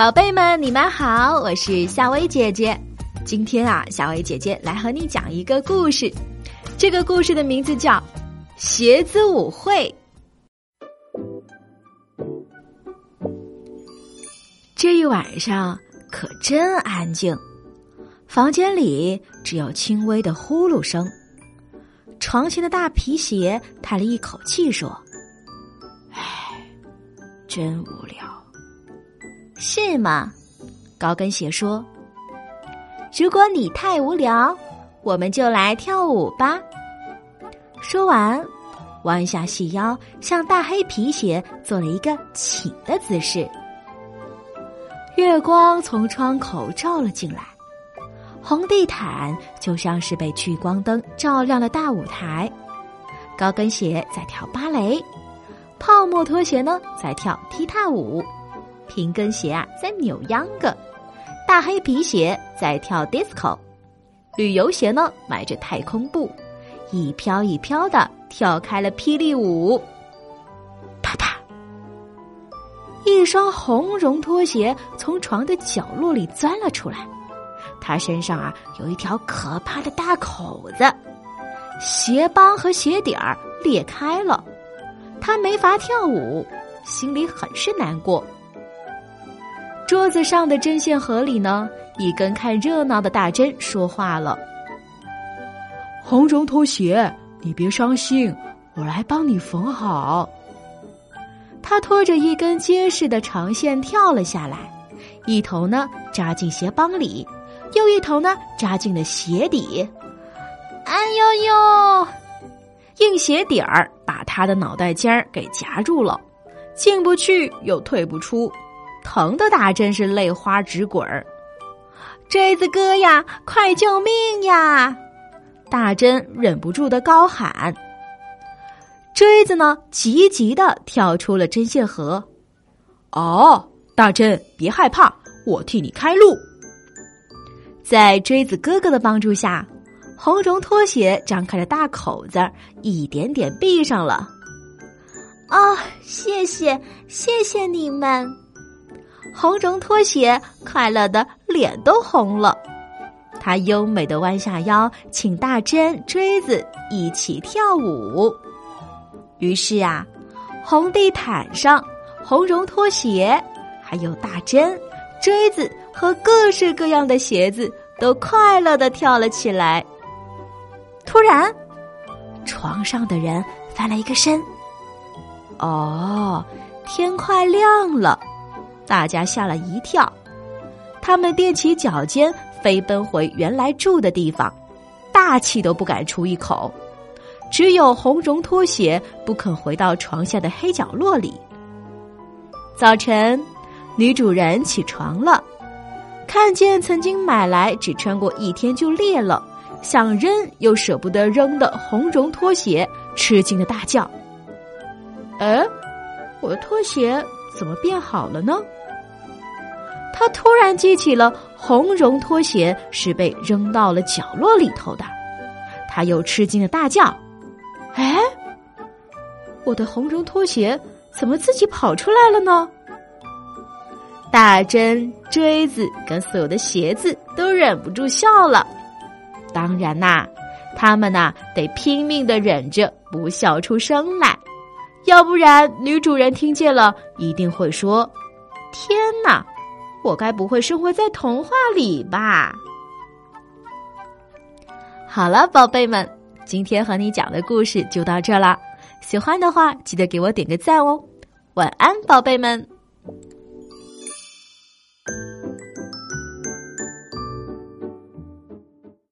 宝贝们，你们好，我是夏薇姐姐。今天啊，夏薇姐姐来和你讲一个故事。这个故事的名字叫《鞋子舞会》。这一晚上可真安静，房间里只有轻微的呼噜声。床前的大皮鞋叹了一口气说：“唉，真无聊。”是吗？高跟鞋说：“如果你太无聊，我们就来跳舞吧。”说完，弯下细腰，向大黑皮鞋做了一个请的姿势。月光从窗口照了进来，红地毯就像是被聚光灯照亮了大舞台。高跟鞋在跳芭蕾，泡沫拖鞋呢在跳踢踏舞。平跟鞋啊，在扭秧歌；大黑皮鞋在跳 disco；旅游鞋呢，迈着太空步，一飘一飘的跳开了霹雳舞。啪嗒，一双红绒拖鞋从床的角落里钻了出来，他身上啊有一条可怕的大口子，鞋帮和鞋底儿裂开了，他没法跳舞，心里很是难过。桌子上的针线盒里呢，一根看热闹的大针说话了：“红绒拖鞋，你别伤心，我来帮你缝好。”他拖着一根结实的长线跳了下来，一头呢扎进鞋帮里，又一头呢扎进了鞋底。哎呦呦！硬鞋底儿把他的脑袋尖儿给夹住了，进不去又退不出。疼的大真是泪花直滚儿，锥子哥呀，快救命呀！大真忍不住的高喊。锥子呢，急急的跳出了针线盒。哦，大真别害怕，我替你开路。在锥子哥哥的帮助下，红绒拖鞋张开了大口子，一点点闭上了。啊，谢谢，谢谢你们。红绒拖鞋快乐的脸都红了，他优美的弯下腰，请大针锥子一起跳舞。于是啊，红地毯上，红绒拖鞋，还有大针、锥子和各式各样的鞋子都快乐的跳了起来。突然，床上的人翻了一个身。哦，天快亮了。大家吓了一跳，他们踮起脚尖飞奔回原来住的地方，大气都不敢出一口。只有红绒拖鞋不肯回到床下的黑角落里。早晨，女主人起床了，看见曾经买来只穿过一天就裂了，想扔又舍不得扔的红绒拖鞋，吃惊的大叫：“哎，我的拖鞋怎么变好了呢？”他突然记起了红绒拖鞋是被扔到了角落里头的，他又吃惊的大叫：“哎，我的红绒拖鞋怎么自己跑出来了呢？”大针、锥子跟所有的鞋子都忍不住笑了。当然啦，他们呐得拼命的忍着不笑出声来，要不然女主人听见了一定会说：“天哪！”我该不会生活在童话里吧？好了，宝贝们，今天和你讲的故事就到这了。喜欢的话，记得给我点个赞哦。晚安，宝贝们。